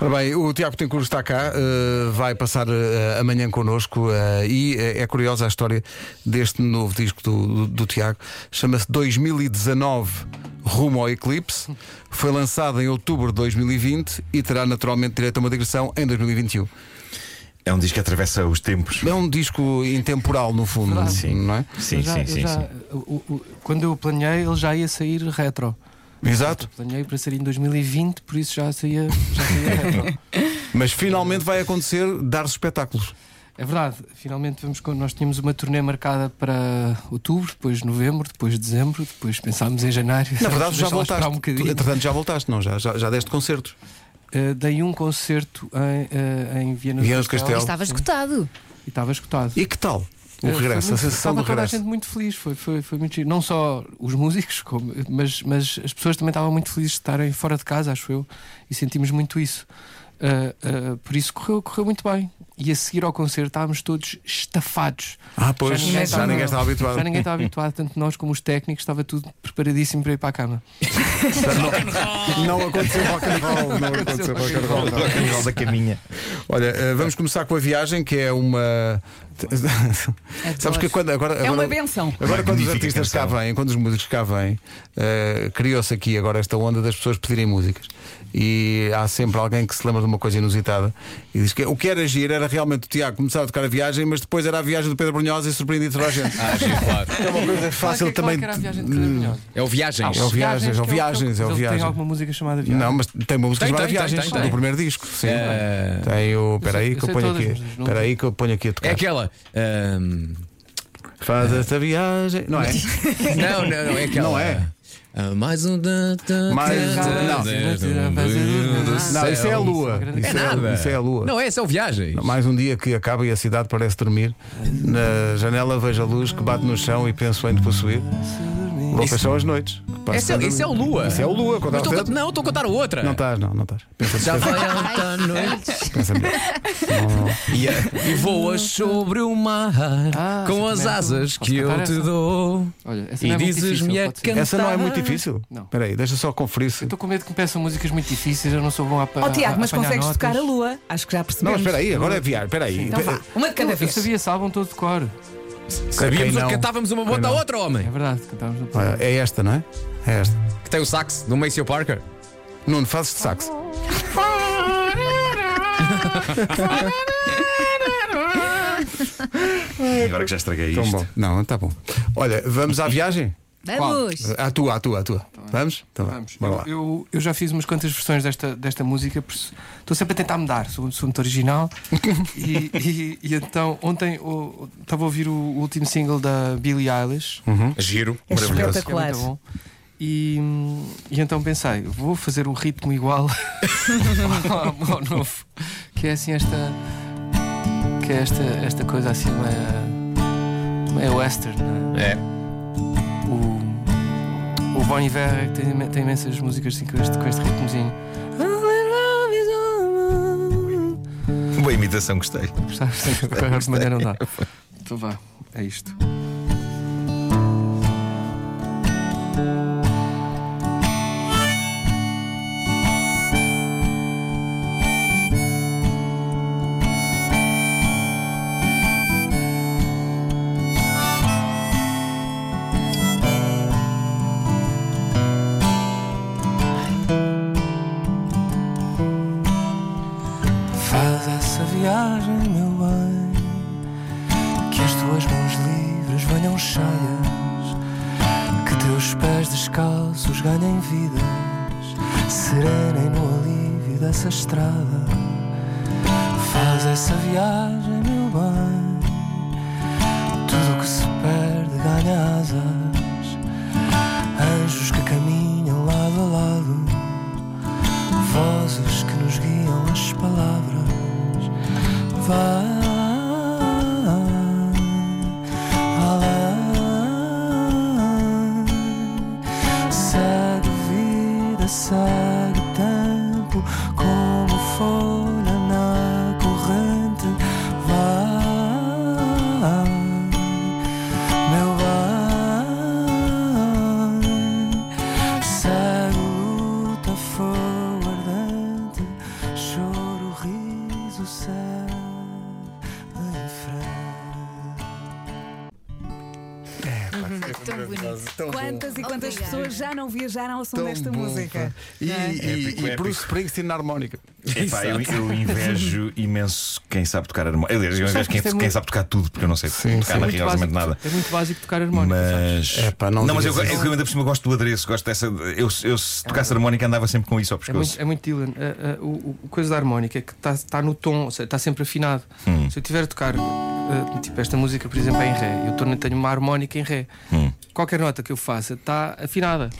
Ora bem, o Tiago Tencourt está cá, eh, vai passar eh, amanhã connosco eh, e é curiosa a história deste novo disco do, do, do Tiago. Chama-se 2019 Rumo ao Eclipse. Foi lançado em outubro de 2020 e terá naturalmente direito a uma digressão em 2021. É um disco que atravessa os tempos. É um disco intemporal, no fundo. Sim. não é? Sim, já- sim, sim, já- sim. o- o- quando eu planeei, ele já ia sair retro. Exato. Planeei para sair em 2020, por isso já saía, já saía retro. Mas finalmente vai acontecer dar espetáculos. É verdade, finalmente vamos. Nós tínhamos uma turnê marcada para outubro, depois novembro, depois dezembro, depois pensámos em janeiro. Na verdade, já voltaste. Um bocadinho. Entretanto, já voltaste, não? Já, já, já deste concertos. Uh, dei um concerto em, uh, em Viena, Viena do Castelo. Castelo. Estava escutado. E estava escutado. E que tal? O regresso, foi a sensação do toda a regresso. gente muito feliz, foi, foi, foi muito giro. Não só os músicos, como- mas, mas as pessoas também estavam muito felizes de estarem fora de casa, acho eu, e sentimos muito isso. Uh, uh, por isso correu, correu muito bem. E a seguir ao concerto estávamos todos estafados. Ah, pois, Já já ninguém ninguém, estava- estava habituado. Já ninguém estava habituado, tanto nós como os técnicos, estava tudo preparadíssimo para ir para a cama. Não aconteceu rock and roll, não aconteceu rock and roll. não. Rock and roll da caminha. Olha, eh, vamos começar com a viagem, que é uma. Sabes que quando agora, É agora- uma benção. Agora, quando os artistas cá vêm, quando os músicos cá vêm, criou-se aqui agora esta onda das pessoas pedirem músicas. E há sempre alguém que se lembra de uma coisa inusitada e diz que o que era agir era realmente o Tiago começar a tocar a viagem, mas depois era a viagem do Pedro Brunhosa e surpreendia toda a gente. Ah, sim, claro. É uma coisa fácil é também. é de Pedro Brunhosa? É o Viagens. É o Viagens, é o Viagens, é o Viagem. Tem alguma música chamada Viagem? Não, mas tem uma música Tem, chamada Viagens tem, tem. do primeiro disco. Sim. Tem o. Espera aí que eu ponho aqui. Espera aí que eu ponho aqui a tocar. É aquela. ahm, Faz esta viagem. Não é? não, não, não, é aquela. Não é? Ah, mais um. Mais um- não. isso é a lua. É Isso nada. Isso é a lua. Não, esse é o Viagens. Mais um dia que acaba e a cidade parece dormir. Na janela vejo a luz que bate no chão e penso em te possuir. São as noites. Esse é, esse é o Lua. Isso é o Lua. quando Mas contar- não, estou a contar a outra. Não estás, não, não estás. Pensa, Já vai alta noite pensa. Não, não. e, a- e voas sobre o mar Ah, com as também. asas que eu te essa? dou. Olha, essa E não é muito dizes-me difícil, a cantar. Essa não é muito difícil. Não. Espera aí, deixa só conferir se. Eu estou com medo que me peçam músicas muito difíceis, eu não sou bom a Ó Tiago, mas consegues notas. tocar a lua? Acho que já Não, percebemos. mas espera aí, agora é viagem. Espera aí. Então vá, uma de cada Eu vez. sabia esse álbum todo de cor. Sabíamos Quem não? que cantávamos uma bota a outra, É homem. verdade, cantávamos no Olha, é esta, não é? É esta. Que tem o sax do Maceo Parker. Nuno, fazes de sax. Agora que já estraguei Tão isto. bom. Não, está bom. Olha, vamos à viagem? Vamos. À tua, à tua, à tua. Vamos? Então Vamos. Eu, lá. eu, eu já fiz umas quantas versões desta, desta música, estou sempre a tentar mudar. Sou, sou muito original. e, e- e então, ontem o- estava a ouvir o último single da Billie Eilish, Giro. É Maravilhoso. que é espetacular. muito bom. E, e então pensei, vou fazer um ritmo igual ao, ao novo, que é assim esta. Que é esta, esta coisa assim meio, meio western, não é? É. O, Bon Iver tem, tem imensas músicas assim com este, com este ritmozinho. Boa imitação, gostei. Agora de manhã não dá. Então vá, é isto. Não viajaram ao som Tão desta bom, música? pá. E, É. e- Épico, e épico. Bruce Springsteen na harmónica. Epá, eu, eu invejo imenso quem sabe tocar harmónica. Aliás, eu invejo que quem, é quem muito- sabe tocar tudo, porque eu não sei Sim, tocar sim. rigorosamente básico, nada. É muito básico tocar harmónica. Mas. Epá, não mas eu, é que eu ainda por cima gosto do adereço, gosto dessa. Eu, eu se tocasse harmónica andava sempre com isso ao É pescoço. muito, é muito Dylan. A, a- o, o coisa da harmónica é que está tá no tom, está sempre afinado. Hum. Se eu estiver a tocar, eh, tipo, esta música, por exemplo, é em Ré, eu tenho uma harmónica em Ré. Hum. Qualquer nota que eu faça está afinada.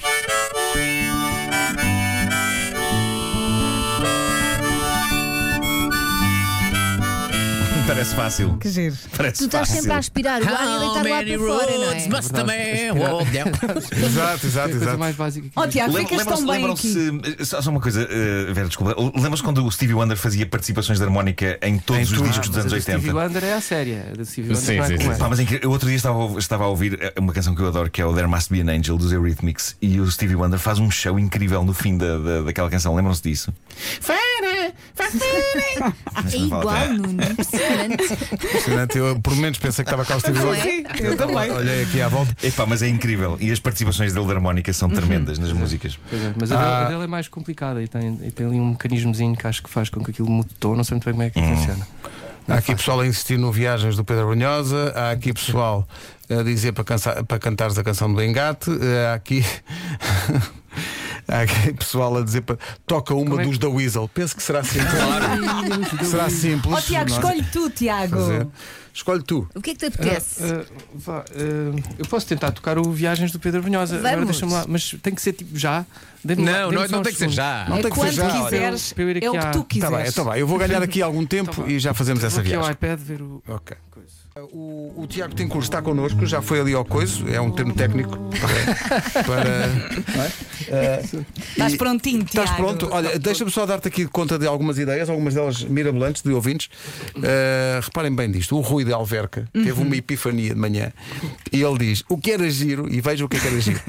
Parece fácil. Que giro. Parece Tu estás fácil. sempre a aspirar o ar e How lá many para fora, não roads é? must a Verdade. man walk down? Exato, É exato, coisa exato. mais básica que Ó existe. Tiago, Lem- ficas tão bem aqui. Lembram-se. Só, só uma coisa, eh, Vera, desculpa. Lembram-se quando o Stevie Wonder fazia participações de harmónica em todos Em os tudo. discos dos anos a do Stevie 80? Wonder é a séria. A do Stevie Wonder Sim, não é sim, como sim. é. Pá, mas em que- eu outro dia estava, a estava a ouvir eh, uma canção que eu adoro que é o There Must Be an Angel dos Eurythmics e o Stevie Wonder faz um show incrível no fim da, da- daquela canção. Lembram-se disso? Mas É não vale a igual. Nuno. Impressionante. Impressionante. Eu por menos pensei que estava cá o Stevie Não é? Eu também. Olhei aqui à volta. Epá, mas é incrível. E as participações dele de harmónica são tremendas nas músicas. Pois é, Mas a, Ah. dele, a dele é mais complicada e tem, e tem ali um mecanismozinho que acho que faz com que aquilo mude de tom. Não sei muito bem como é que funciona. Há aqui pessoal a insistir no Viagens do Pedro Brunhosa. Há aqui pessoal a dizer para, cansa- para cantares a canção do Engate. Eh, Há aqui. Há aqui pessoal a dizer para toca uma é que- dos da Weasel. Penso que será simples. será simples. Ó Tiago, é? escolhe tu, Tiago. Fazer. Escolhe tu. O que é que te apetece? Ah, ah, vá, ah, eu posso tentar tocar o Viagens do Pedro Brunhosa. Agora Vamos. deixa-me lá, mas tem que ser tipo já. Não, não, só não tem que ser já. Não é tem que ser quando já. quiseres, é o que tu Está quiseres. bem, está bem. Eu vou ganhar aqui algum tempo Tá e já fazemos essa Vou aqui ao viagem. iPad ver o. Ok. O, o Tiago Tencourt está connosco, já foi ali ao coiso, é um termo técnico para. é? Estás prontinho, Tiago. Estás pronto? Olha, deixa-me só dar-te aqui conta de algumas ideias, algumas delas mirabolantes, de ouvintes. Uh, reparem bem disto: o Rui de Alverca teve uma epifania de manhã e ele diz: o que era giro, e veja o que é que era giro.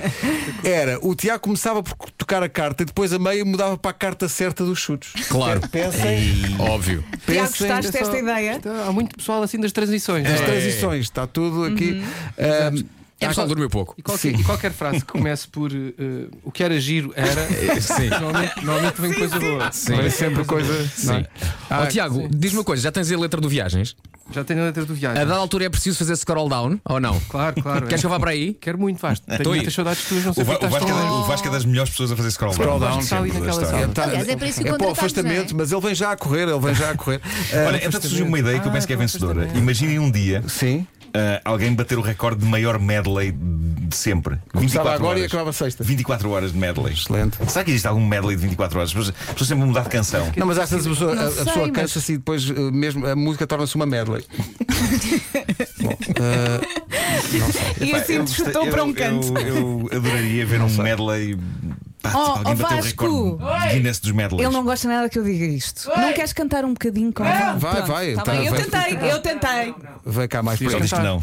Era o Tiago começava por tocar a carta e depois a meio mudava para a carta certa dos chutes. Claro. Pensem, Óbvio. Tiago, pensem gostaste É só- desta ideia? Está- Há muito pessoal assim das transições. nas é? transições, está tudo aqui. Um, É pessoal dormiu pouco. E qualquer, e qualquer frase que comece por eh, o que era giro era. Sim. Normalmente, normalmente vem coisa boa. Sim. Vem sempre coisa. não é? Sim. Ó, Tiago, diz-me uma coisa, já tens a letra do Viagens? Já tenho a letra do A viagem. dada altura é preciso fazer scroll down ou não? Claro, claro. Queres que eu vá para aí? Quero muito, Vasco. Tenho Tô aí. muitas saudades tuas, não sei O, Va- o estás Vasco é, tão- o Vasco é das melhores pessoas a fazer scroll, Scroll down, está ali naquela sala. Aliás, é para isso que é para o afastamento, mas ele vem já a correr, ele vem já a correr. Ah, Olha, então surgiu uma ideia que eu penso que é Ah, vencedora. Imaginem um dia sim. Ah, alguém bater o recorde de maior medley de sempre. Começava 24 agora e horas. acabava sexta. 24 horas de medley. Excelente. Será que existe algum medley de 24 horas? As pessoas, as pessoas sempre vão mudar de canção. Não, mas às vezes a pessoa, a- Não a sei, pessoa mas- cansa-se e depois eh, mesmo a música torna-se uma medley. Bom, eh, E assim gostei- para um canto. Eu, eu adoraria ver um medley. Pá, Oh, alguém oh, bateu o Vasco! recorde Guinness dos medleys. Ele não gosta nada que eu diga isto. Não queres cantar um bocadinho com ele? vai, Pronto, vai, tá tá, bem. Eu vai. tentei, eu tentei. vem cá mais para diz que não.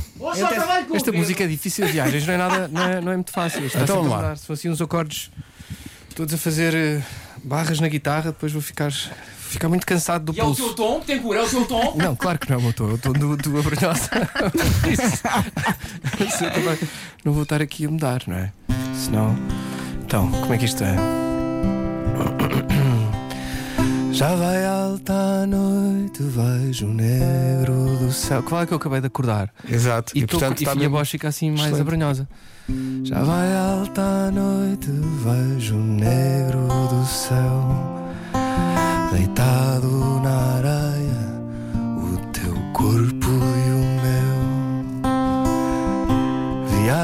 Esta música é difícil de viagens, não é nada, não é, não é muito fácil. Está Então vamos lá. mudar. Se fossem uns acordes todos a fazer eh, barras na guitarra, depois vou ficar, ficar muito cansado do E é o pulso. teu tom? Tem cura, é o teu tom? Não, claro que não é o meu tom, é o tom do, do Abrunhosa. Isso, isso eu também não vou estar aqui a mudar, não é? Senão. Então, como é que isto é? Já vai alta a noite, vejo o negro do céu. Qual é que eu acabei de acordar? Exato. E, E, tô- portanto e a minha voz fica assim mais Excelente. abranhosa. Já vai alta a noite, vejo o negro do céu, deitado na areia, o teu corpo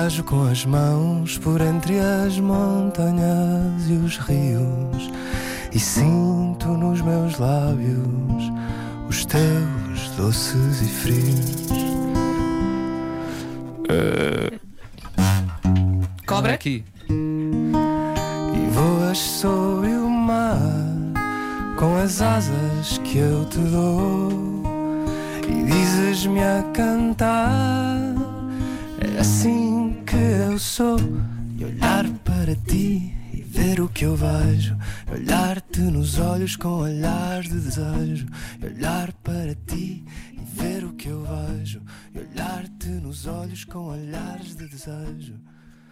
Viajo com as mãos por entre as montanhas e os rios, e sinto nos meus lábios os teus doces e frios. Cobra? aqui. E voas sobre o mar com as asas que eu te dou e dizes-me a cantar. É assim que eu sou. E olhar para ti e ver o que eu vejo. Olhar-te nos olhos com olhar de desejo. E olhar para ti e ver o que eu vejo. E olhar-te nos olhos com olhares de desejo.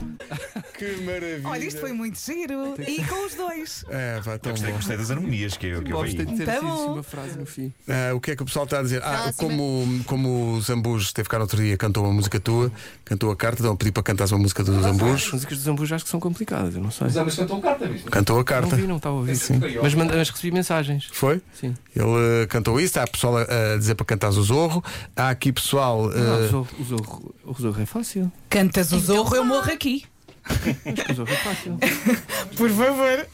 Que maravilha. Olha, isto foi muito giro. E com os dois. É, vai tão Gostei, bom. gostei das harmonias que eu, que eu Gosto vi. de ter Tá assim uma frase no fim. Ah, o que é que o pessoal está a dizer? Ah, como, como o Zambus esteve cá no outro dia, cantou uma música tua, cantou a carta, então pedi para cantares uma música do Zambus, As músicas dos Zambus acho que são complicadas, eu não sei. Os ambos cantam carta, viste? cantou a Não carta. vi, não estava a ouvir. Mas, manda- mas recebi mensagens. Foi? Sim. Ele eh, cantou isso, há pessoal a, a dizer para cantares o Zorro. Há aqui pessoal. Ah, eh, o Zorro- o Zorro- o Zorro é fácil. Cantas o zorro, eu morro aqui. Por favor.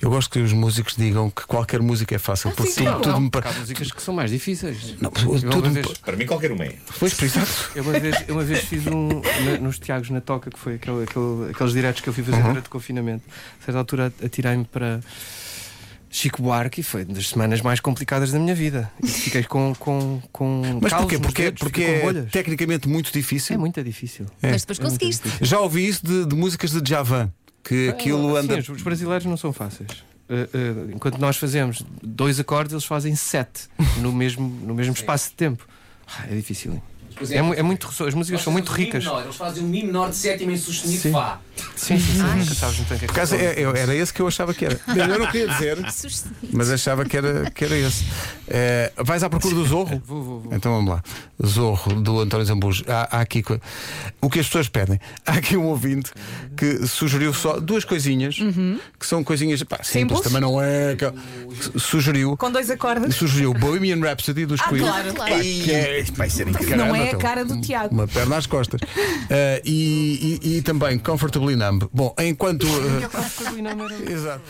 eu gosto que os músicos digam que qualquer música é fácil, porque sim, tudo, tudo me Há parece. músicas que são mais difíceis. Não, tudo vez- pa- Para mim, qualquer uma é. Pois, por exato. Eu uma vez, eu uma vez fiz um na- nos Tiagos na Toca, que foi aquele, aquele- aqueles diretos que eu fui fazer Uhum. durante o confinamento. A certa altura atirei-me para Chico Buarque e foi das semanas mais complicadas da minha vida. E fiquei com, com, com Mas porquê? Porque, dedos, porque é bolhas. tecnicamente muito difícil. É muito difícil. Mas depois É conseguiste. Já ouvi isso de, de músicas de Javan, que aquilo Sim, anda. os- os brasileiros não são fáceis. Uh, uh, enquanto nós fazemos dois acordes, eles fazem sete no mesmo, no mesmo espaço de tempo. Ah, é difícil. É, mu- é muito, as músicas são muito ricas. Eles fazem um Mi menor de sétima em sustenido Sim. Fá. Sim, sim, sim. Nunca sabes muito bem o que é Por que acaso, é. é- é- era esse que eu achava que era. Eu não queria dizer, mas achava que era, que era esse. Eh, vais à procura do Zorro? Vou, vou, vou. Então vamos lá. Zorro do António Zambujo. Há, há aqui o que as pessoas pedem. Há aqui um ouvinte que sugeriu só duas coisinhas que são coisinhas pá, simples, Simples? também não é. que- Sugeriu. Com dois acordes. Sugeriu Bohemian Rhapsody dos Ah, Queen. claro. Claro. Que é, Vai ser incrível. Não é a então. cara do Tiago. Uma perna às costas. Eh, e, e- e também Comfortably Numb. Bom, enquanto. eh, Exato.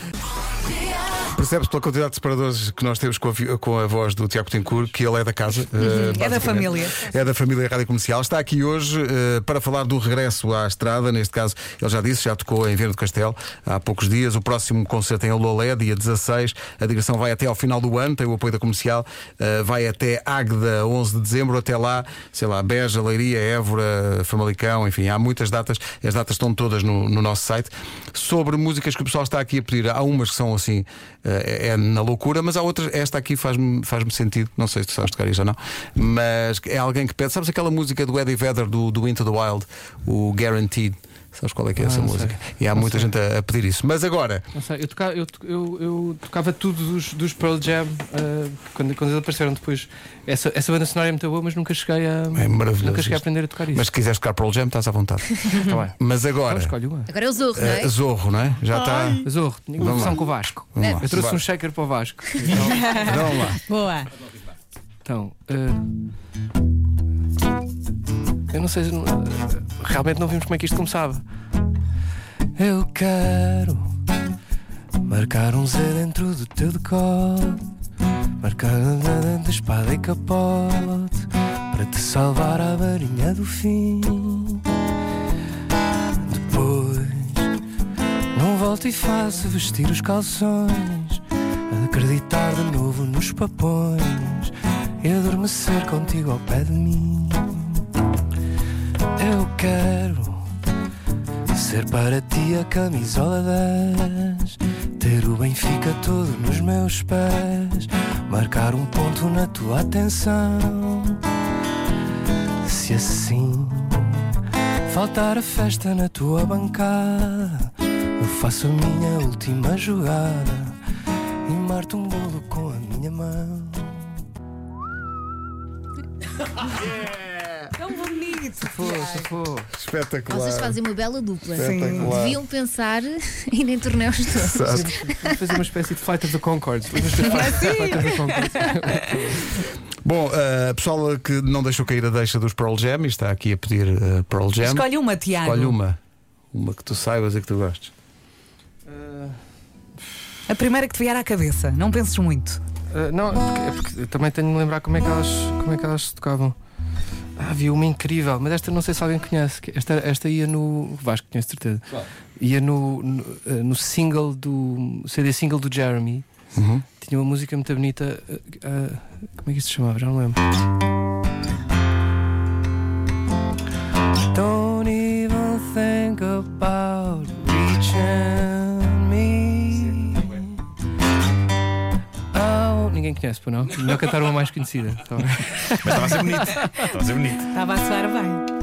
Percebe-se pela quantidade de separadores que nós temos com a, com a voz do Tiago Tencourt que ele é da casa. eh, É da família. É da família Rádio Comercial. Está aqui hoje eh, para falar do regresso à estrada. Neste caso, ele já disse, já tocou em do Castelo há poucos dias. O próximo concerto é em Lolé, dia 16. A digressão vai até ao final do ano, tem o apoio da comercial. Eh, vai até Águeda, 11 de dezembro. Até lá, sei lá, Beja, Leiria, Évora, Famalicão, enfim, há muitas datas. As datas estão todas no, no nosso site. Sobre músicas que o pessoal está aqui a pedir, há umas que são assim, eh, é na loucura, mas há outras, esta aqui faz-me faz sentido. Não sei se tu sabes tocar isto ou não, mas é alguém que pede. Sabes aquela música do Eddie Vedder do, do Into the Wild, o Guaranteed? Sabes qual é que é Ah, essa não música? sei. E há Não muita sei. gente a, a pedir isso. Mas agora, Não sei, eu, tocava, eu, eu, eu tocava tudo dos, dos Pearl Jam uh, quando, quando eles apareceram depois. Essa, essa banda sonora é muito boa, mas nunca cheguei a, É maravilhoso nunca cheguei a aprender a tocar isso. mas se quiseres tocar Pearl Jam, estás à vontade. Tá bem. Mas Então agora, escolhe uma. Agora é o Zorro, não eh, é? Zorro, não é? Já está. Zorro, tinha uma Vamos versão lá. com o Vasco. Eu trouxe Vai. um shaker para o Vasco. Então, Então, vamos lá. Boa. então, uh, eu não sei, realmente não vimos como é que isto começava. Eu quero marcar um Z dentro do teu decote, marcar Z de espada e capote, para te salvar à varinha do fim. Depois, não volto e faço vestir os calções, acreditar de novo nos papões e adormecer contigo ao pé de mim. Eu quero ser para ti a camisola 10, ter o Benfica todo nos meus pés, marcar um ponto na tua atenção. Se assim faltar a festa na tua bancada, eu faço a minha última jogada e marto um bolo com a minha mão. Tão bonito. Força, força. Espetacular. Vocês fazem uma bela dupla. Espetacular. Deviam pensar em nem torneios todos. Exato. Vamos fazer uma espécie de Flight of the Concords. Vamos fazer Flight, Flight of the Concords. Bom, uh, pessoal que não deixou cair a deixa dos Pearl Jam e está aqui a pedir uh, Pearl Jam. Escolhe uma, Tiago. Escolhe uma. Uma que tu saibas e que tu gostes. A primeira que te vier à cabeça. Não penses muito. Uh, não, é porque, é porque também tenho de lembrar como é que elas, como é que elas se tocavam. Ah, havia uma incrível, mas esta não sei se alguém conhece. Esta, esta ia no. Vasco conhece de certeza. Ia no, no, uh, no single do. CD single do Jeremy. Uhum. Tinha uma música muito bonita. uh, uh, como é que isto se chamava? Já não lembro. Ninguém conhece, pô, não? Melhor cantar uma mais conhecida. Tá bem. Mas estava a ser bonito. Estava a ser bonito. Estava a soar bem.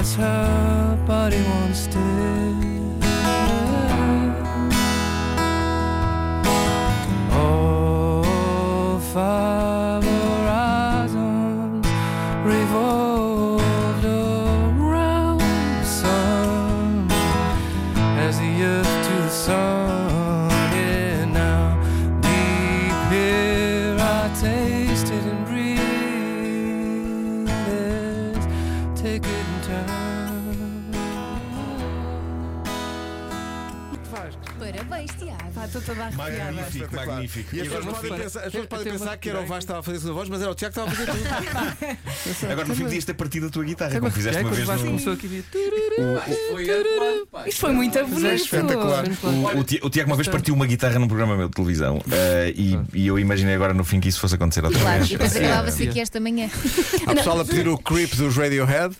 As her body once did. All arrepiada. Magnífico, magnífico. E as pessoas podem pensar, as pessoas podem pensar que era o. Vasco que estava a fazer isso na voz, mas era o Tiago que estava a fazer tudo. agora no fim podias ter partido a tua guitarra, como fizeste é? uma vez no. pá. Isto foi muito bonito. espetacular. O, o Ti- o Tiago uma vez partiu uma guitarra num programa meu de televisão eh, e, eu imaginei agora no fim que isso fosse acontecer outra Claro, vez. e depois Eh, acabava-se aqui esta manhã. Há pessoal a pedir o creep dos Radiohead.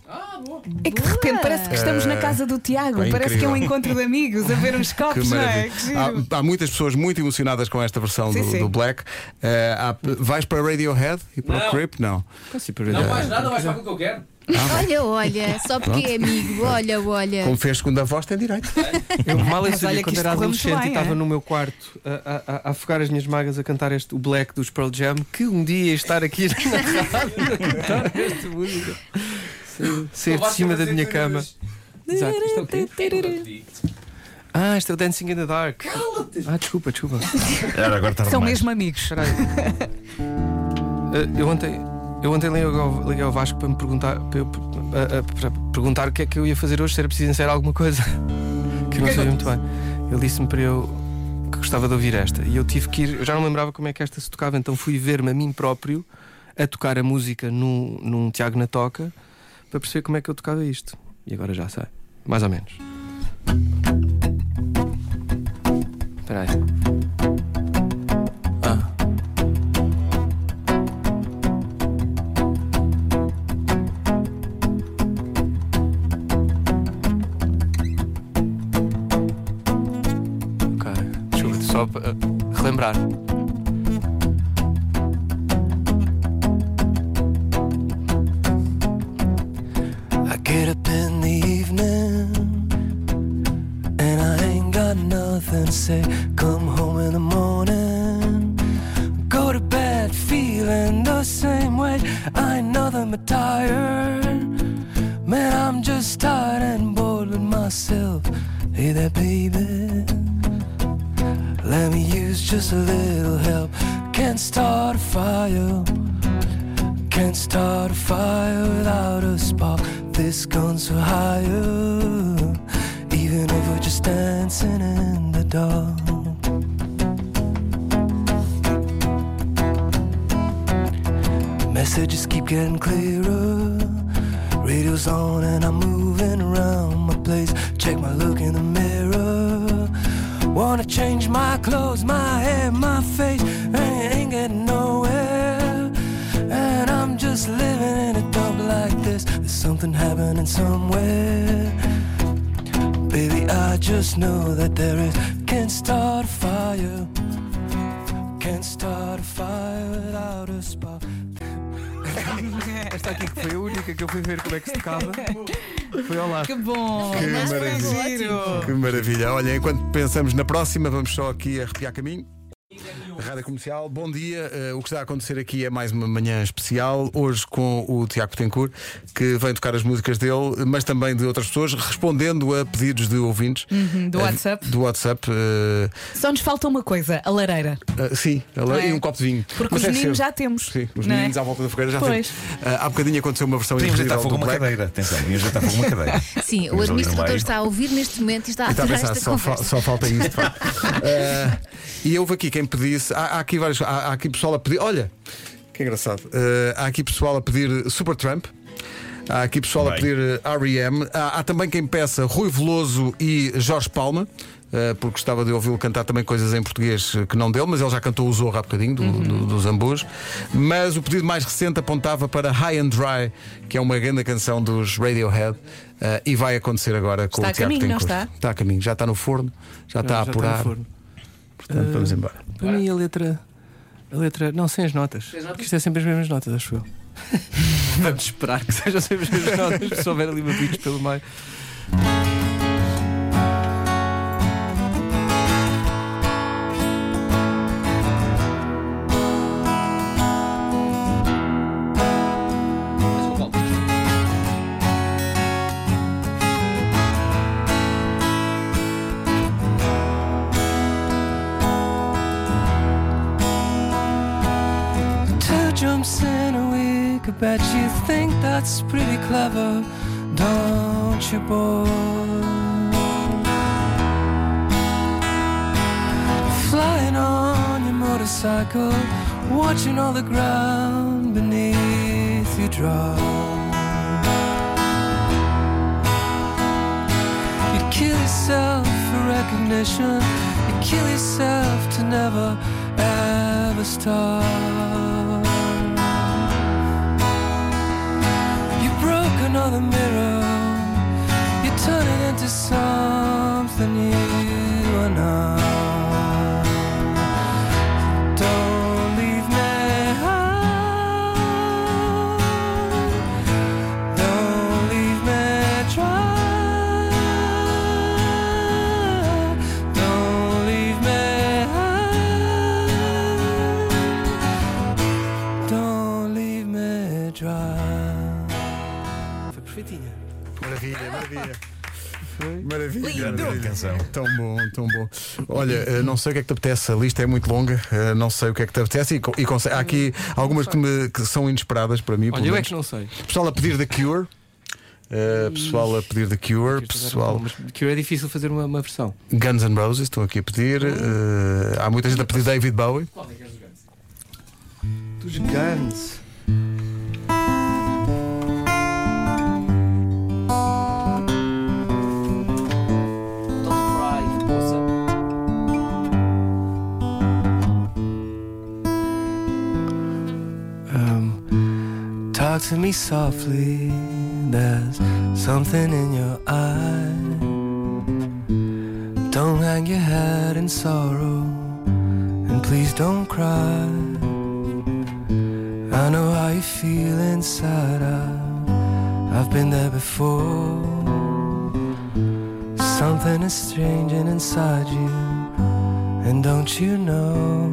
É que de repente parece que estamos na casa do Tiago. É parece que é um encontro de amigos, a ver uns copos, não é? há muitas pessoas muito emocionadas com esta versão Sim, do, sim. do Black. Há- vais para Radiohead e para o Não. Creep? Não. Não faz nada, vais para o que eu quero. Olha, olha, só porque é amigo, olha, olha. Como fez segunda voz, tem direito. Eu mal Mas sabia quando era adolescente e estava é? no meu quarto a, a, a afogar as minhas magas a cantar este, o Black dos Pearl Jam, que um dia ia estar aqui na rádio a cantar esta música. Sair- Sair de cima da minha cama. Exato. Isto é o quê? Ah, isto é o Dancing in the Dark. Ah, desculpa, desculpa. Era agora tarde São demais. mesmo amigos. Espera aí. Eh, eu ontem, eu ontem liguei ao, liguei ao Vasco para me perguntar, para, eu- a- a- para perguntar o que é que eu ia fazer hoje, se era preciso ensaiar alguma coisa. Que eu não sabia muito bem. Ele disse-me para eu que gostava de ouvir esta. E eu tive que ir, eu já não lembrava como é que esta se tocava, então fui ver-me a mim próprio a tocar a música num, num Tiago na Toca para perceber como é que eu tocava isto. E agora já sei. Mais ou menos. Aí. Ah. Só para relembrar. I get up in to say. Come home in the morning, go to bed feeling the same way. I ain't nothing but tired. Man, I'm just tired and bored with myself. Hey there, baby. Let me use just a little help. Can't start a fire. Can't start a fire without a spark. This gun's for higher. Even if we're just dancing in the dark. Messages keep getting clearer. Radio's on and I'm moving around my place. Check my look in the mirror. Wanna change my clothes, my hair, my face. Ain't, ain't getting nowhere. And I'm just living in a dump like this. There's something happening somewhere. I just know that there is. Can't start a fire. Can't start a fire without a spark. Esta aqui que foi a única que eu fui ver como é que se tocava. Foi ao lado. Que bom. Que maravilha. Que maravilha. Olha, enquanto pensamos na próxima, vamos só aqui arrepiar caminho. Rádio Comercial, bom dia. Eh, o que está a acontecer aqui é mais uma manhã especial, hoje com o Tiago Tencourt, que vem tocar as músicas dele, mas também de outras pessoas, respondendo a pedidos de ouvintes. Uhum, do Eh, WhatsApp. Do WhatsApp. eh, Só nos falta uma coisa, a lareira. sim, ela- Não é? e um copo de vinho. Porque Mas os é meninos já temos. Sim, os é? meninos à volta da fogueira já Pois. temos. Há bocadinho aconteceu uma versão Podíamos incrível fogo do a uma Black. cadeira. Atenção, podíamos deitar fogo a uma cadeira. Sim, o administrador está a ouvir neste momento e está E está a pensar, só, fa- só falta isso. de facto. E houve aqui quem pedisse. Há, há aqui vários. Há, há aqui pessoal a pedir. Olha, que engraçado. Eh, há aqui pessoal a pedir Supertramp. Há aqui pessoal a Bem. pedir eh, R.E.M. Há, há também quem peça Rui Veloso e Jorge Palma. eh, porque gostava de ouvi-lo cantar também coisas em português que não dele, mas ele já cantou o Zorro há bocadinho, do, do, dos Ambus. Mas o pedido mais recente apontava para High and Dry, que é uma grande canção dos Radiohead, eh, e vai acontecer agora com Está o a Tiago caminho, não Tencourt. está? Está a caminho, já está no forno, já está a Já está no apurar. forno. Portanto, Eh, vamos embora. Para mim a letra. A letra. Não, sem as notas. Sem as notas? Porque Isto é sempre as mesmas notas, acho eu. Vamos esperar que sejam sempre as mesmas notas, se houver ali uma pelo meio. Bet you think that's pretty clever, don't you, boy? Flying on your motorcycle, watching all the ground beneath you drop. You'd kill yourself for recognition. You'd kill yourself to never ever stop. Another mirror. You turn it into something you are not. Maravilha, maravilha. Maravilha. Grande maravilha. canção. Tão bom, tão bom. Olha, eh, não sei o que é que te apetece, a lista é muito longa, eh, não sei o que é que te apetece e, e há aqui algumas que, me- que são inesperadas para mim. Olha, eu é que não sei. Pessoal a pedir The Cure. eh, pessoal a pedir The Cure, pessoal Mas que é difícil fazer uma, uma versão. Guns N' Roses estão aqui a pedir. eh, há muita gente a pedir David Bowie. Qual é que és dos grandes? Dos Guns. Talk to me softly. There's something in your eye. Don't hang your head in sorrow, and please don't cry. I know how you feel inside out. I've been there before. Something is changing inside you, and don't you know?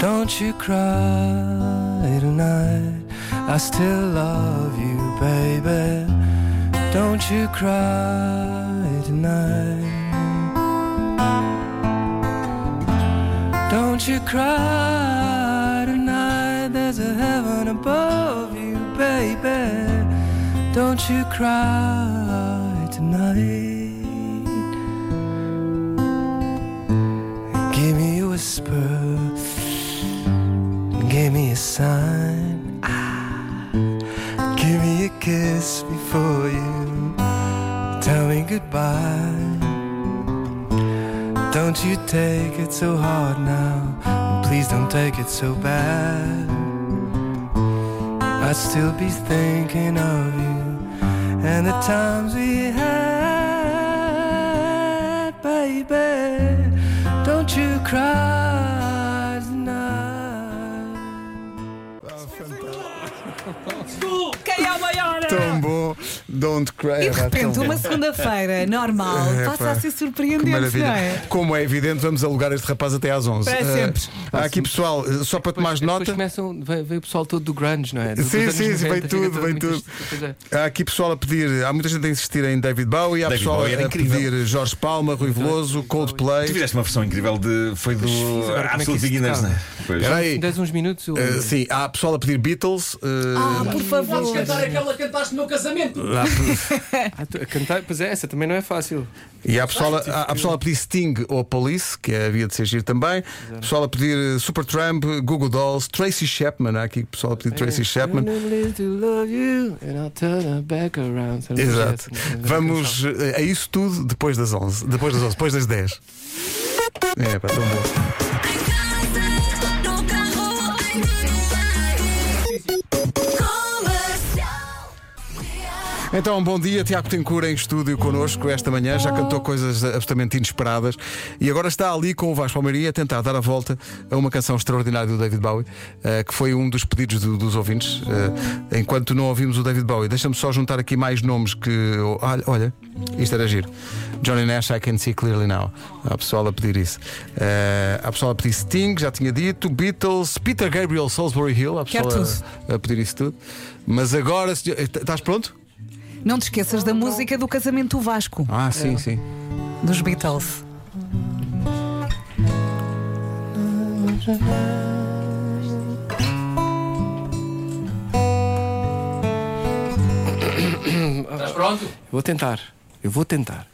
Don't you cry tonight. I still love you, baby. Don't you cry tonight. Don't you cry tonight. There's a heaven above you, baby. Don't you cry tonight. Me a sign. Ah, give me a kiss before you tell me goodbye. Don't you take it so hard now. Please don't take it so bad. I'd still be thinking of you and the times we had, baby. Don't you cry Quem é o maior? Tão bom. Don't cry. E de repente, uma segunda-feira normal É, passa a ser surpreendente, não é? Como é evidente, vamos alugar este rapaz até às 11. Para Eh, sempre. há aqui pessoal, eh, só para tomar Depois, nota. começam, veio, veio o pessoal todo do grunge, não é? Do- Sim, sim, sim, 90, vem tudo, vem tudo. pois é. Há aqui pessoal a pedir, há muita gente a insistir em David Bowie, há David pessoal Bowie a incrível. pedir Jorge Palma, Rui Veloso, Tu Coldplay. fizeste uma versão incrível de. Foi do é Absolute Beginners, né? Pois. Espera aí. Dez uns minutos. Eh, sim, há pessoal a pedir Beatles. Ah, por Podes favor. cantar aquela que cantaste no meu casamento. lá- Ah, cantar, pois é, essa também não é fácil. e há pessoal, a, há, há pessoal a pedir Sting ou Police, que havia de ser giro também. Pessoal a pedir eh, Supertramp, Google Dolls, Tracy Chapman. Há aqui pessoal a pedir Tracy Chapman. Exato. Vamos eh, a isso tudo depois das 11. Depois das 11, depois das 10. É, pá, tão bom. Então, bom dia, Tiago Tencourt em estúdio connosco esta manhã, já cantou coisas absolutamente inesperadas e agora está ali com o Vasco Palmeirinho a tentar dar a volta a uma canção extraordinária do David Bowie, eh, que foi um dos pedidos do- dos ouvintes. Eh, enquanto não ouvimos o David Bowie, deixa-me só juntar aqui mais nomes que. Olha, olha, isto era giro. Johnny Nash, I Can See Clearly Now. Há pessoal a pedir isso. Eh, há pessoal a pedir Sting, já tinha dito, Beatles, Peter Gabriel, Salisbury Hill, há pessoal a, a pedir isso tudo. Mas agora, estás pronto? Não te esqueças da música do casamento do Vasco, Ah, sim, sim. dos Beatles. Estás pronto? Vou tentar. Eu vou tentar.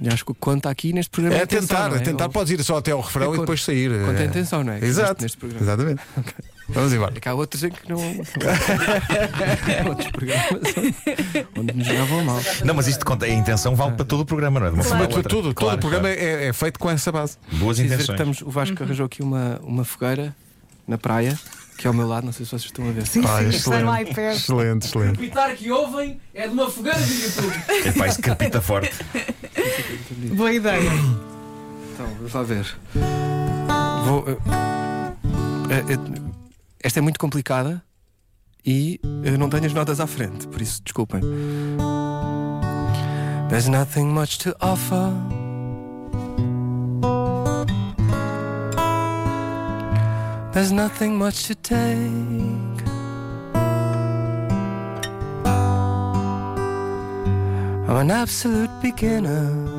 E acho que o que conta aqui neste programa É atenção, tentar, é tentar. Ou- Podes ir só até ao refrão É e depois sair. conta a É. intenção, não é? Exato. neste programa. Exatamente. Vamos embora. É que há outros em que não. outros programas onde nos jogavam mal. Não, mas isto conta, a intenção vale para todo o programa, não é? De uma tudo, tudo, todo Claro, o programa claro. é, é feito com essa base. Boas Preciso intenções. estamos, o Vasco arranjou aqui uma, uma fogueira na praia, que é ao meu lado, não sei se vocês estão a ver. Sim, Ah, sim, excelente. lá perto. Excelente, O excelente. pitar que ouvem é de uma fogueira do YouTube. Epá, isso capita forte. Boa ideia. Então, vamos lá ver. Vou, eh, eh, eh, esta é muito complicada e eu não tenho as notas à frente, por isso desculpem. There's nothing much to offer. There's nothing much to take. I'm an absolute beginner.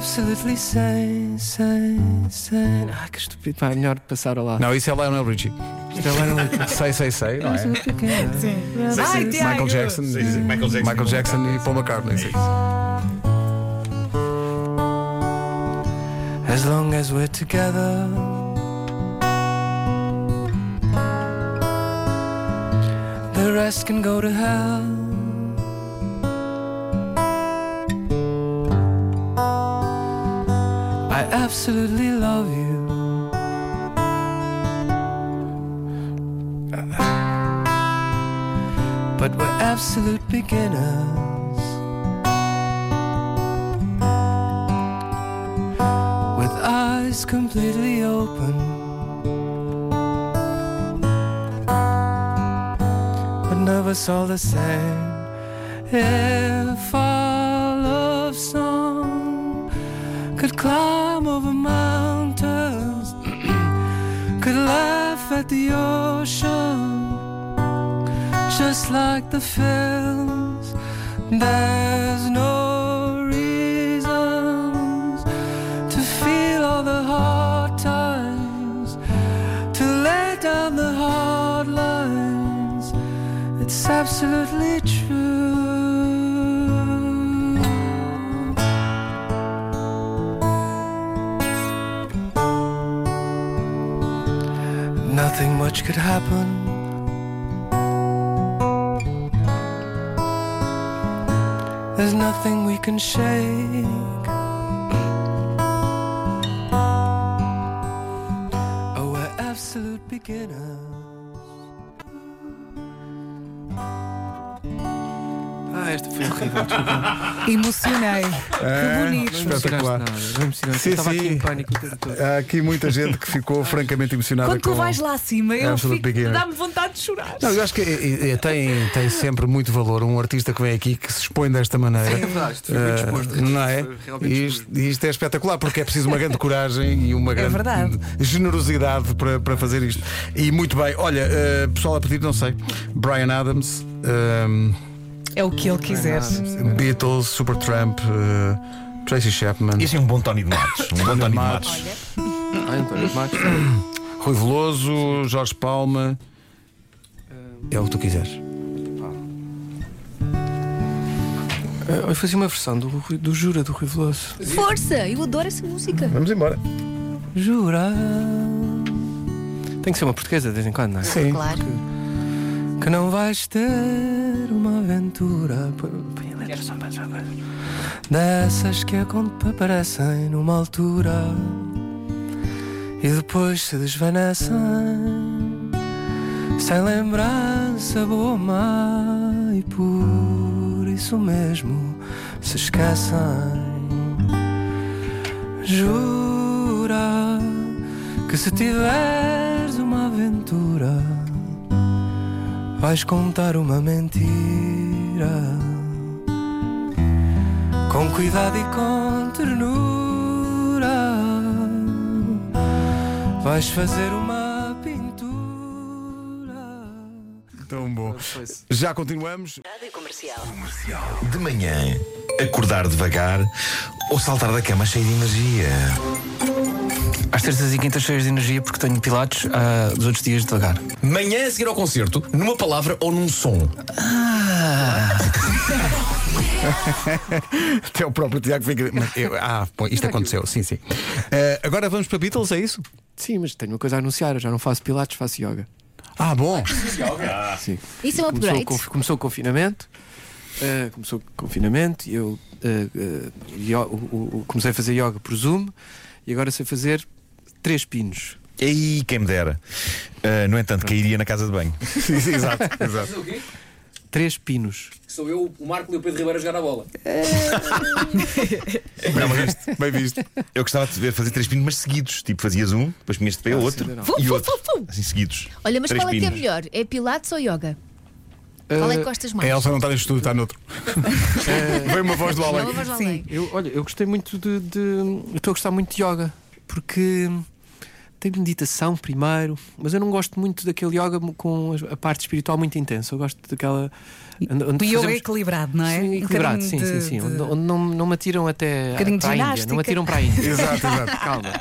Absolutely sane, sane, sane. Ah, que estúpido. Pá, é melhor passar ao lado. Não, isso é Lionel Richie. Isto é Lionel Richie. Sei, sei, sei. Não é? Vai, Tiago. Michael Jackson, Sim, sim, Michael Jackson. Michael Jackson e Paul McCartney. Sim. As long as we're together. The rest can go to hell. I absolutely love you. But we're absolute beginners. with eyes completely open. But nervous all the same. If our at the ocean, just like the films. There's no reasons to feel all the hard times, to lay down the hard lines. It's absolutely much could happen. There's nothing we can shake. Emocionei. que bonito. Espetacular. nada, não. Sim, estava aqui sim. em pânico o tempo todo. Há aqui muita gente que ficou francamente emocionada Quando com. tu vais lá acima, eu fico, dá-me vontade de chorar. Não, eu acho que eh, eh, tem, tem sempre muito valor um artista que vem aqui que se expõe desta maneira. É verdade, Eh, exposto. não é? E isto, isto é espetacular porque é preciso uma grande coragem e uma grande verdade. generosidade para, para fazer isto. E muito bem, olha, eh, pessoal a pedir, não sei, Brian Adams, ehm, É o que ele quiser. Beatles, Supertramp, eh, Tracy Chapman, E assim um bom Tony de Matos. Um bom Tony de Matos. Ah, António Matos. Rui Veloso, Jorge Palma. É o que tu quiseres. Eu fazia uma versão do, Rui- do Jura do Rui Veloso. Força! Eu adoro essa música. Vamos embora. Jura. Tem que ser uma portuguesa de vez em quando, não é? Sim. Claro. Que não vais ter uma aventura. Dessas que aparecem numa altura e depois se desvanecem sem lembrança boa ou má e por isso mesmo se esquecem. Jura que se tiveres uma aventura vais contar uma mentira com cuidado e com ternura vais fazer uma pintura. Tão bom. Já continuamos. De manhã, acordar devagar ou saltar da cama cheio de energia. Às terças e quintas cheias de energia porque tenho pilates, ah, dos outros dias devagar. Manhã a seguir ao concerto, numa palavra ou num som. Até o próprio Tiago fica. Mas eu- ah, bom, isto aconteceu, sim, sim. Eh, agora vamos para Beatles, é isso? Sim, mas tenho uma coisa a anunciar. Eu já não faço pilates, faço yoga. Ah, bom. Sim. Isso é um Começou, upgrade. o conf- começou o confinamento. ah, começou o confinamento e eu ah, ah, yo- o- o- comecei a fazer yoga por Zoom e agora sei fazer três pinos. Ei, quem me dera. Ah, no entanto, cairia na casa de banho. exato, exato. Fazer o quê? Três pinos. Sou eu, o Marco e o Pedro Ribeiro a jogar a bola. Não, mas Bem visto. eu gostava de ver fazer três pinos, mas seguidos. Tipo, fazias um, depois punhas de pé outro sim, não. e Fu, outro. fu. Assim seguidos. Olha, mas Três qual é que é pinos. melhor? É Pilates ou Yoga? Qual é que Ah, gostas A mais? Elsa não está neste estúdio, está noutro. Veio uma voz do além. Não, lá Sim. além. Eu, olha, eu gostei muito de. de- eu estou a gostar muito de yoga porque tem meditação primeiro, mas eu não gosto muito daquele yoga com a parte espiritual muito intensa. Eu gosto daquela. onde- O yoga é fazemos- equilibrado, não é? Sim, Um equilibrado, bocadinho sim, de- sim, sim. de- Onde, onde não, não me atiram até bocadinho de para a Índia. Não me atiram para a Índia. Exato, exato. Calma.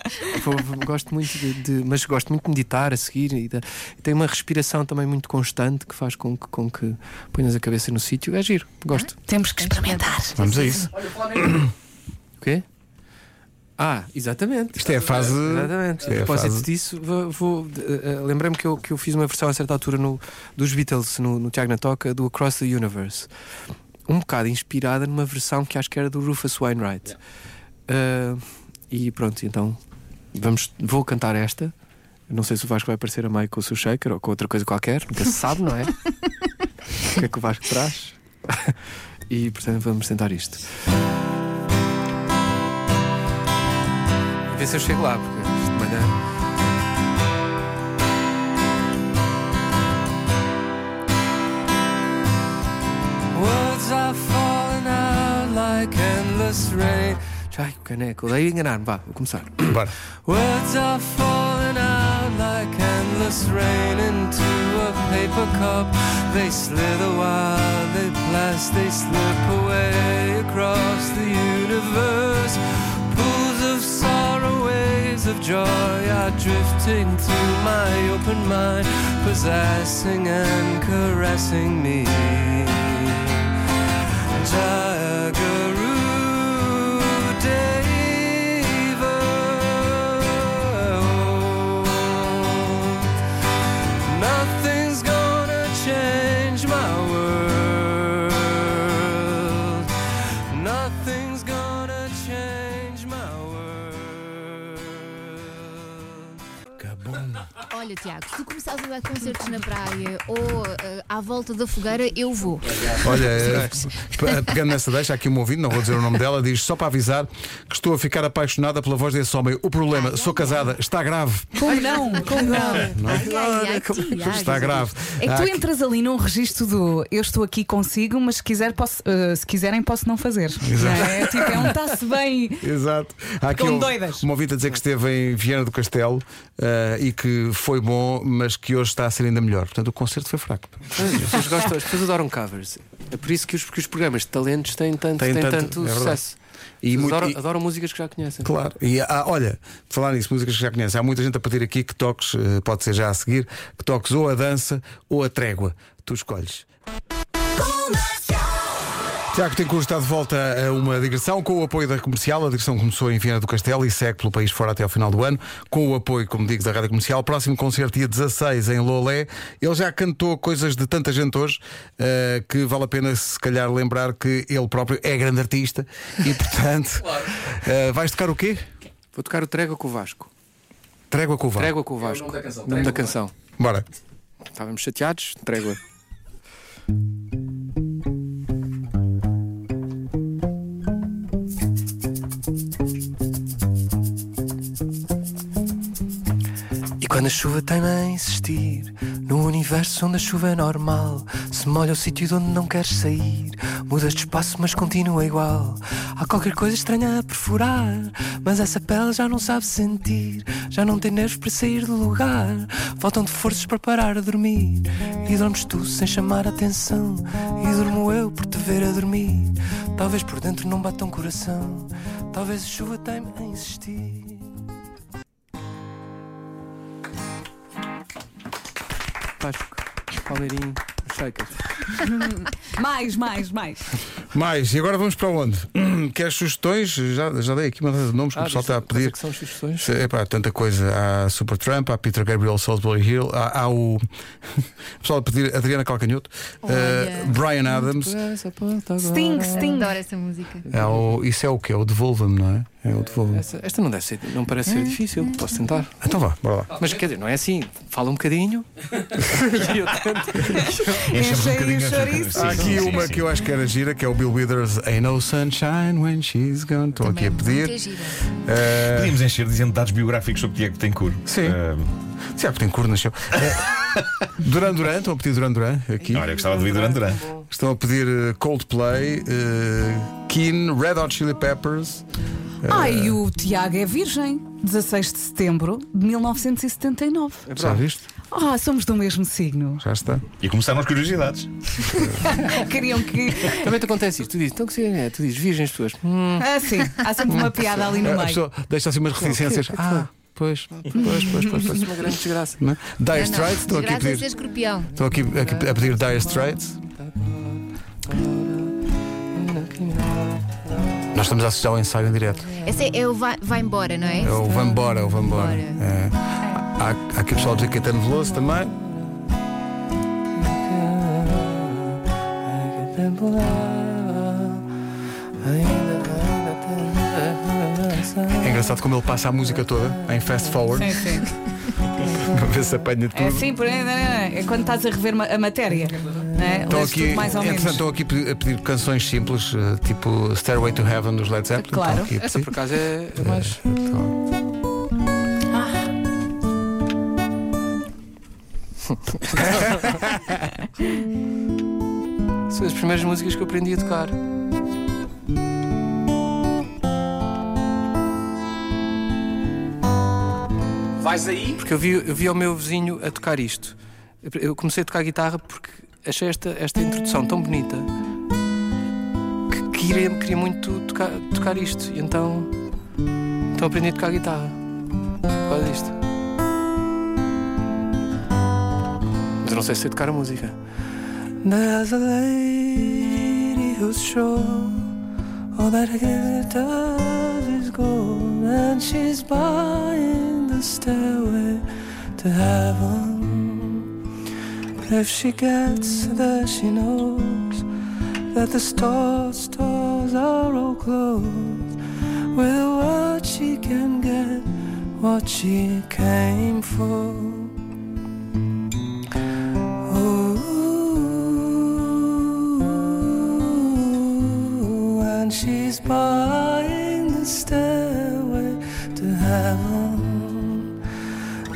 Eu gosto muito de, de- Mas gosto muito de meditar a seguir e, de- tem uma respiração também muito constante que faz com que, com que ponhas a cabeça no sítio. É giro, gosto. Temos que experimentar. Vamos a isso. Olha. O quê? Ah, exatamente. Isto é a fase. Exatamente. É a propósito fase- disso, vou, vou- eh, lembrei-me que eu, que eu fiz uma versão a certa altura no, dos Beatles no, no Tiago na Toca do Across the Universe. Um bocado inspirada numa versão que acho que era do Rufus Wainwright. Eh, e pronto, então vamos, vou cantar esta. Não sei se o Vasco vai aparecer a meio com o seu shaker ou com outra coisa qualquer, nunca se sabe, não é? o que é que o Vasco traz? e portanto vamos tentar isto. Ver se eu chego lá, porque isto de manhã. Words are falling out like endless rain. Ai, caneco, daí enganar-me, vá, vou começar. Bora. Words are falling out like endless rain into a paper cup. They slither while they blast, they slip away across the universe. Waves of joy are drifting through my open mind, possessing and caressing me. Jagaru Olha, Tiago, se tu começares a dar concertos na praia ou eh, à volta da fogueira, eu vou. Olha, eh, pe- pegando nessa deixa, aqui um ouvinte, não vou dizer o nome dela, diz só para avisar que estou a ficar apaixonada pela voz desse homem. O problema, sou casada, está grave. Como não? Como não? Ai, ai, ai. Está grave. É que tu entras ali num registro do eu estou aqui consigo, mas se, quiser, posso, eh, se quiserem posso não fazer. Não é? Tipo, é um está-se bem. Exato. Há aqui um, doidas. uma ouvinte a dizer que esteve em Viana do Castelo eh, e que foi bom, mas que hoje está a ser ainda melhor. Portanto, o concerto foi fraco. As pessoas, gostam, as pessoas adoram covers. É por isso que os, que os programas de talentos têm tanto, Têm têm tanto, tanto, é sucesso. E adoram, e- adoram músicas que já conhecem. Claro, e há, olha, falar nisso, músicas que já conhece, há muita gente a pedir aqui que toques, eh, pode ser já a seguir, que toques ou a dança ou a trégua. Tu escolhes. Tiago Tencourt está de volta a uma digressão com o apoio da comercial. A digressão começou em Viana do Castelo e segue pelo país fora até ao final do ano, com o apoio, como digo, da Rádio Comercial. Próximo concerto dia 16 em Lolé. Ele já cantou coisas de tanta gente hoje eh, que vale a pena, se calhar, lembrar que ele próprio é grande artista e, portanto, eh, vais tocar o quê? Vou tocar o Trégua com o Vasco. Trégua com o Vasco. Trégua com o Vasco. nome da canção, Nome da canção. Bora. Estávamos chateados, trégua. quando a chuva tem a insistir No universo onde a chuva é normal Se molha o sítio de onde não queres sair Mudas de espaço mas continua igual. Há qualquer coisa estranha a perfurar Mas essa pele já não sabe sentir Já não tem nervos para sair do lugar. Faltam-te forças para parar a dormir E dormes tu sem chamar atenção E durmo eu por te ver a dormir. Talvez por dentro não bata um coração Talvez a chuva tenha a insistir Vasco, Palmeirinho, os Shakers. Mais, mais, mais. Mais, e agora vamos para onde? Queres sugestões? Já, já dei aqui uma data de nomes que o pessoal está a quais é pedir. que são sugestões? É pá, tanta coisa. Há Supertramp, há Peter Gabriel Salisbury Hill, há, há o. o pessoal a pedir Adriana Calcanhoto, Olha. eh, Brian Adams. Sting, Sting. Adoro essa música. É o, isso é o que? É o Devolve-me, não é? É o Devolve-me. Essa- esta não deve ser, não parece ser difícil, posso tentar. Então vá, bora lá. Mas quer dizer, não é assim, fala um bocadinho e eu tento. Enchemos um o bocadinho. Há aqui sim, uma sim. que eu acho que era gira, que é o Bill Withers, Ain't No Sunshine When She's Gone. Estou aqui a Também pedir. Eh, Podíamos encher dizendo dados biográficos sobre Tiago Betancourt. Sim. Ah, Tiago tem cor, nasceu. Duran Duran, estão a pedir Duran Duran aqui. olha, eu gostava de ouvir Duran Duran. Estão a pedir eh, Coldplay, eh, Keen, Red Hot Chili Peppers. Ai, o Tiago é virgem. 16 de setembro de 1979. Já viste? Ah, somos do mesmo signo. Já está. E começaram as curiosidades. Queriam que. Também te acontece isto, tu dizes, então que sim, é, tu dizes virgem as pessoas. Hum, Ah, sim, há sempre uma piada ali no A meio. pessoa deixa assim umas reticências. é Ah, pois, pois, pois, pois. pois. uma grande desgraça. Não é? Dire. Straits, estão aqui a é pedir. escorpião. Estão aqui, aqui a pedir Dire Straits. Nós estamos a assistir ao ensaio em direto. Esse é, é o vai, vai embora, não é? É o Vambora, é o Vambora. Vambora. É. Há, há aqui o pessoal a dizer Caetano Veloso também. É engraçado como ele passa a música toda em fast forward Sim, sim. para ver se apanha tudo. É assim, por aí, não, não, não. é quando estás a rever a matéria. Né? Estão Lês aqui, tudo mais ou menos. entretanto, estão aqui a pedir, canções simples, eh, tipo Stairway to Heaven dos Led Zeppelin. Claro. Essa por acaso é, é mais. São as primeiras músicas que eu aprendi a tocar. Vais aí? Porque eu vi, eu vi ao meu vizinho a tocar isto. Eu comecei a tocar guitarra porque achei esta, esta introdução tão bonita que queria, queria muito tocar, tocar isto. E então, então aprendi a tocar guitarra. Causa disto. Mas eu não sei se sei tocar a música. There's a lady who's sure all that it does is gold, and she's buying the stairway to heaven. If she gets there, she knows that the store stores are all closed. With what she can get, what she came for. Ooh, and she's buying the stairway to heaven.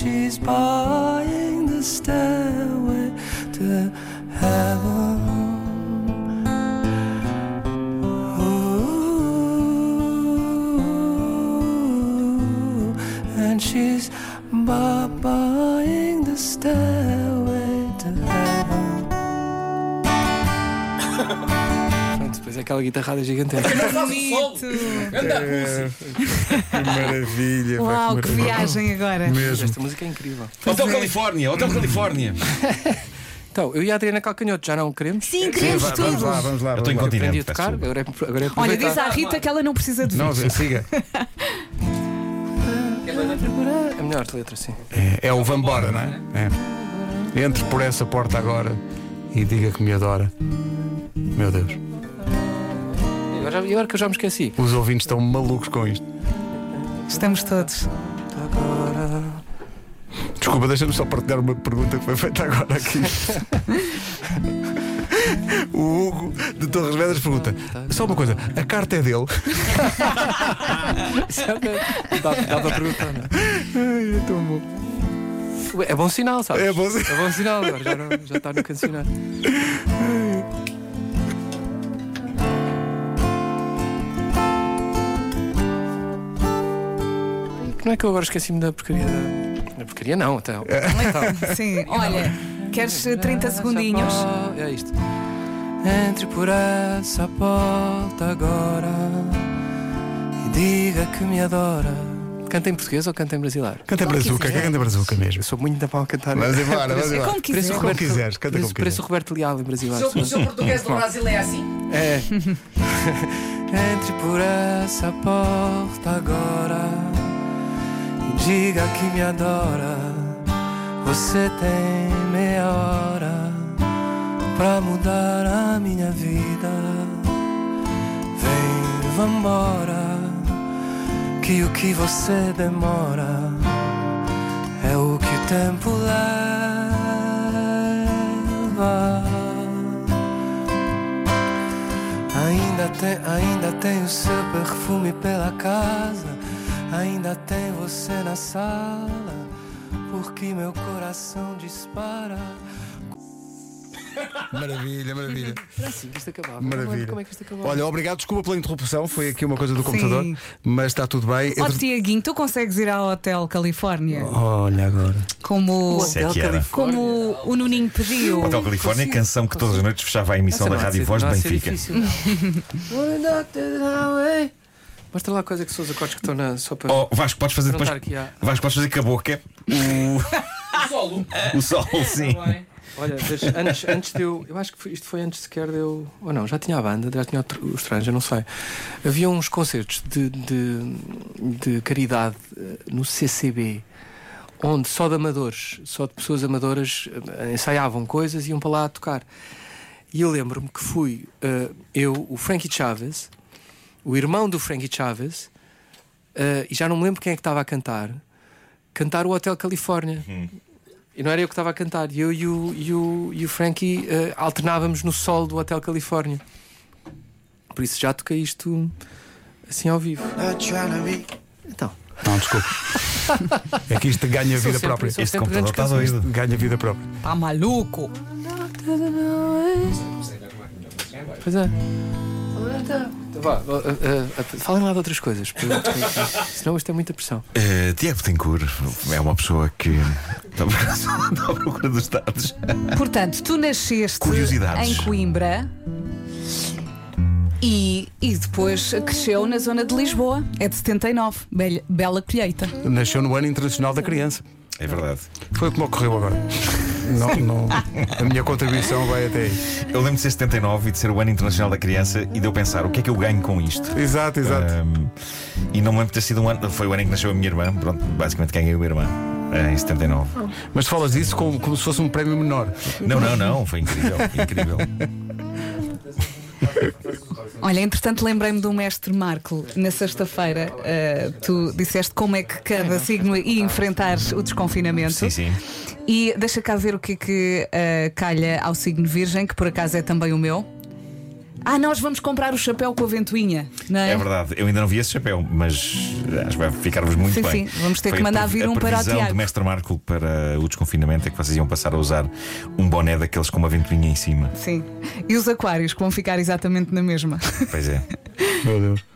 She's buying the stairway aquela guitarrada gigantesca. Anda. Que maravilha. Uau, que viagem agora. Mesmo. Esta música é incrível. Hotel Califórnia, Hotel Califórnia. Então, eu e a Adriana Calcanhoto já não queremos. Sim, queremos Va- Vamos tudo. lá, vamos lá. Eu estou vamos lá. Aprendi incontinente. a peço tocar, agora é, agora é Olha, diz à Rita que ela não precisa de Não, siga. É melhor a letra, sim. É, é o Vambora, não é? é? Entre por essa porta agora e diga que me adora. Meu Deus. E agora, já- agora que eu já me esqueci. Os ouvintes estão malucos com isto. Estamos todos. Agora. Desculpa, deixa-me só partilhar uma pergunta que foi feita agora aqui. O Hugo de Torres Vedras pergunta: só uma coisa, a carta é dele? Dá, dá para perguntar, não é? Ai, é tão bom. É bom sinal, sabes? É bom sinal. É bom sinal, agora já, não, já está no cancionário. Não é que eu agora esqueci-me da porcaria da. Da porcaria não, até. Então. Sim, olha, queres 30 segundinhos? É isto. Entre por essa porta agora e diga que me adora. Canta em português ou canta em brasileiro? Canta Como brazuca, quiser. que canta brazuca mesmo. Eu sou muito da mal a cantar. Vamos embora, vamos Parece- embora. Como Parece quiser. o Como Roberto, quiseres, canta parece, como parece quiseres. o Roberto Leal em O brasileiro. seu, o seu português do Brasil é assim? É. Entre por essa porta agora diga que me adora. Você tem meia hora pra mudar a minha vida. Vem, vambora, que o que você demora é o que o tempo leva. Ainda tem, ainda tem o seu perfume pela casa. Ainda tem você na sala. Porque meu coração dispara. Maravilha, maravilha. Era assim que isto acabava. Maravilha. Como é que isto acabava? Olha, obrigado, desculpa pela interrupção, foi aqui uma coisa do Sim. computador, mas está tudo bem. Ó Entre- Tiaguinho, tu consegues ir ao Hotel Califórnia? Olha agora. Como, Isso é que era. como o Nuninho pediu. Hotel Califórnia, Consigo, canção que todas as noites fechava a emissão Essa da Rádio ser- Voz de Benfica. Mostra lá quais é que são os acordes que estão na. Só para. Oh, Vasco, podes fazer depois. a- Vasco, podes fazer com a boca O solo. o, o sol, sim. Olha, antes, antes de eu. Eu acho que foi- isto foi antes sequer de eu. Ou não, já tinha a banda, já tinha o tr- os trans, eu não sei. Havia uns concertos de, de, de caridade eh, no CCB, onde só de amadores, só de pessoas amadoras eh, ensaiavam coisas e iam para lá tocar. E eu lembro-me que fui eh, eu, o Frankie Chaves, o irmão do Frankie Chaves, eh, e já não me lembro quem é que estava a cantar, cantar o Hotel Califórnia. E não era eu que estava a cantar, eu e o, e o, e o Frankie eh, alternávamos no sol do Hotel Califórnia. Por isso já toquei isto assim ao vivo. Então, Não, desculpa. É que isto ganha vida sempre- própria. Este computador está doido. Ganha vida própria. Tá maluco? Pois é. Então vá, vá, eh, eh, falem lá de outras coisas, porque- senão isto é muita pressão. Eh, Tiago Betancourt é uma pessoa que está à procura dos dados. Portanto, tu nasceste em Coimbra e, e depois cresceu na zona de Lisboa. É de 79. Bela, bela colheita. Nasceu no Ano Internacional da Criança. É verdade. Foi como ocorreu agora. Não, não, a minha contribuição vai até aí. Eu lembro de ser 79 e de ser o Ano Internacional da Criança e de eu pensar o que é que eu ganho com isto. Exato, exato. Ahm, e não me lembro de ter sido um ano. Foi o ano em que nasceu a minha irmã. Pronto, basicamente ganhei a minha irmã. eh, Em 79. Mas tu falas disso como, como se fosse um prémio menor. Não, não, não. Foi incrível. Incrível. Olha, entretanto, lembrei-me do mestre Marco na sexta-feira. eh, tu disseste como é que cada signo ia enfrentar o desconfinamento. Sim, sim. E deixa cá ver o que é que eh, calha ao signo Virgem, que por acaso é também o meu. Ah, nós vamos comprar o chapéu com a ventoinha, não é? É verdade. Eu ainda não vi esse chapéu, mas acho que vai ficar-vos muito Sim, bem. sim. Vamos ter Foi que a mandar vir um para o A Tiago. do mestre Marco para o desconfinamento é que vocês iam passar a usar um boné daqueles com uma ventoinha em cima. Sim. E os aquários que vão ficar exatamente na mesma. Pois é. Meu Deus.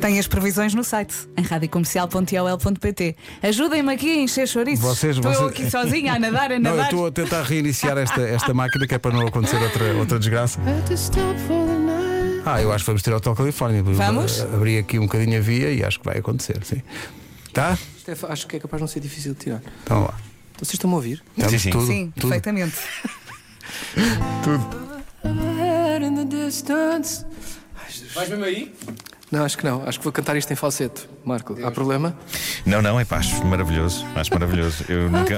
Tem as previsões no site, em radiocomercial.ol.pt. Ajudem-me aqui a encher chouriços. Vocês- Estou vocês- aqui sozinha a nadar, a Não, eu nadar. estou a tentar reiniciar esta, esta máquina que é para não acontecer outra, outra desgraça. Ah, eu acho que vamos ter Hotel Califórnia. Vamos? Abri aqui um bocadinho a via e acho que vai acontecer, sim. Tá? É acho que é capaz de não ser difícil de tirar. Então lá. Vocês estão-me a ouvir? Estamos sim. tudo. Sim, tudo, perfeitamente. tudo. Vais mesmo aí? Não, acho que não. Acho que vou cantar isto em falsete. Marco, há problema? Não, não, é pá, acho maravilhoso. Acho maravilhoso. Eu nunca,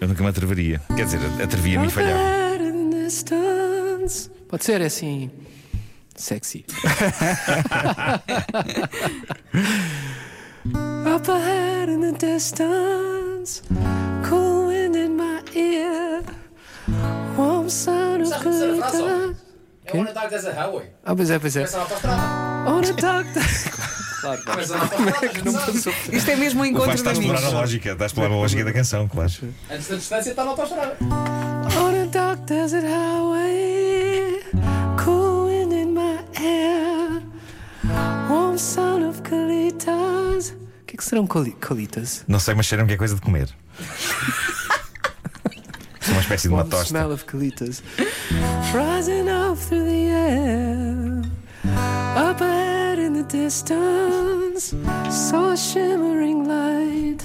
eu nunca me atreveria. Quer dizer, atrevia-me e falhava. Pode ser, é assim. Sexy. Up ahead in the distance, cool wind in my ear, warm sound of a frase? glitter. É One Dark Desert Highway. Ah, pois é, pois é. Começa na autostrada. On a dark Claro, Começa na autostrada. não passou. Isto é mesmo um encontro Vasco está a de explorar amigos. a lógica, está a explorar a lógica da canção, claro. Antes da distância está na autostrada. On a dark desert highway, cool wind in my hair, warm sound of colitas. O que, é que serão coli colitas? Não sei, mas cheiram que é coisa de comer. É uma espécie de uma Warm tosta. smell of colitas. Rising up through the air, up ahead in the distance, saw a shimmering light.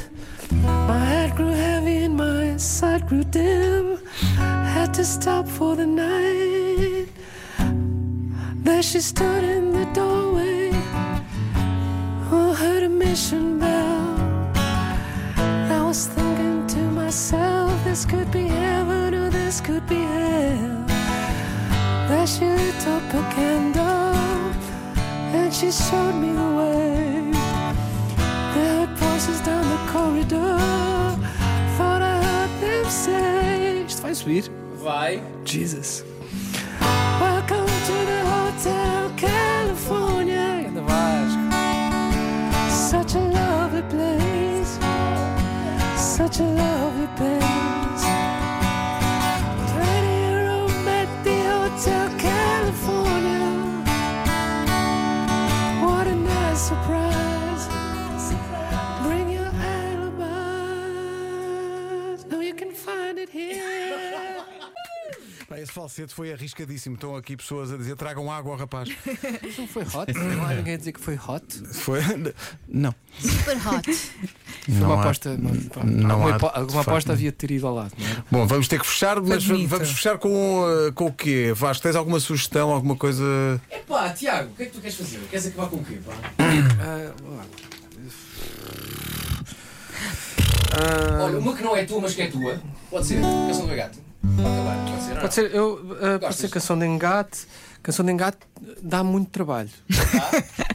My head grew heavy and my sight grew dim. Had to stop for the night. There she stood in the doorway. Oh, heard a mission bell. I was thinking to myself, this could be heaven or this could be hell. There she lit up a candle and she showed me the way. They heard voices down the corridor. Thought I heard them say, Isto vai subir? Vai. Jesus. Esse falsete foi arriscadíssimo. Estão aqui pessoas a dizer tragam água ao rapaz. Não foi hot? Não há ninguém a dizer que foi hot? Foi. Não. Super hot. Foi Não uma há- aposta. Não, pá, não alguma há, alguma facto, aposta não. havia de ter ido ao lado, não era? Bom, vamos ter que fechar, mas vamos fechar com, uh, com o quê? Vasco, tens alguma sugestão, alguma coisa. Epá, Tiago, o que é que tu queres fazer? Queres acabar com o quê, pá? Ah, Olha, uma que não é tua, mas que é tua. Pode ser. Canção do gato. Pode ser. Eu, ah, pode ser canção de engate. Canção de engate dá muito trabalho.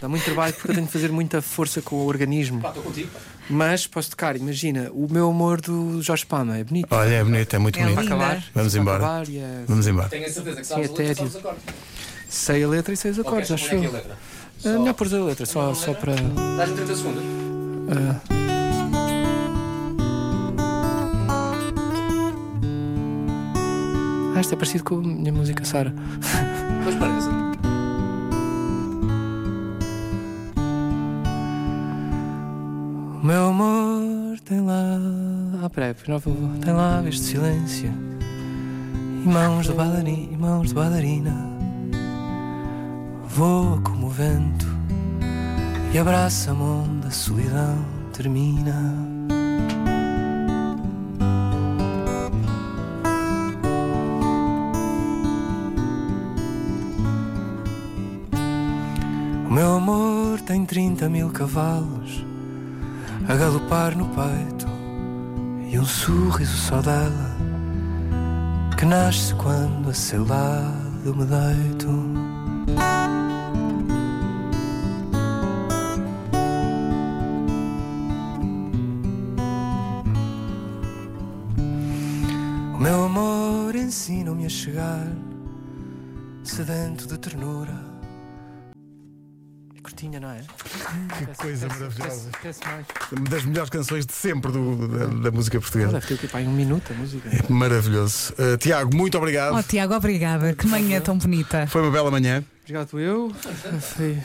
dá muito trabalho porque eu tenho de fazer muita força com o organismo. Pá, contigo. Mas posso tocar, imagina, o meu amor do Jorge Pama é bonito. Olha, é bonito, é muito É bonito. Acabar. Vamos embora. acabar é- Vamos embora. Tenho a certeza que Sim, sabes a até letra, é sabes os acordes. Sei a letra e sei os acordes, queres acho pôr aqui eu. a letra? Ah, melhor pôr a letra, só, só para. Dás-me 30 segundos. ah, Ah, isto é parecido com a minha música, Sara. Pois parece. O meu amor tem lá. Ah, peraí, não vou. Tem lá este silêncio. E mãos de bailarina. E mãos de bailarina. Voa como o vento. E abraça-me onde a solidão termina. 30 mil cavalos a galopar no peito e um sorriso só dela que nasce quando a seu lado me deito. O meu amor ensina-me a chegar sedento de ternura. É curtinha, não é? Que coisa maravilhosa. Esquece mais. Uma das melhores canções de sempre do- da, da música portuguesa. Deve ter o quê? Pá, em um minuto a música. Maravilhoso. Uh, Tiago, muito obrigado. Oh, Tiago, obrigada. Que manhã tão bonita. Foi uma bela manhã. Obrigado eu.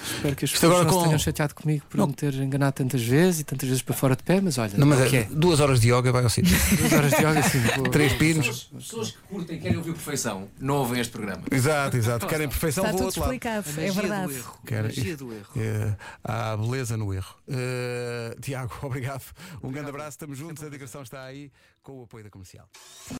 Espero que as Isto pessoas agora não se com- tenham chateado comigo por Não. me ter enganado tantas vezes e tantas vezes para fora de pé, mas olha, Não, mas é o que é, duas horas de yoga vai ao sítio. Duas horas de yoga assim. vou- Três pinos. Pessoas, pessoas que curtem e querem ouvir perfeição não ouvem este programa. Exato, exato. Querem perfeição, Está vou tudo outro lado. explicado, A é verdade. do erro. Quero- A magia do erro. É, há beleza no erro. Eh, Tiago, obrigado. Um grande abraço, estamos juntos. A digressão está aí com o apoio da comercial.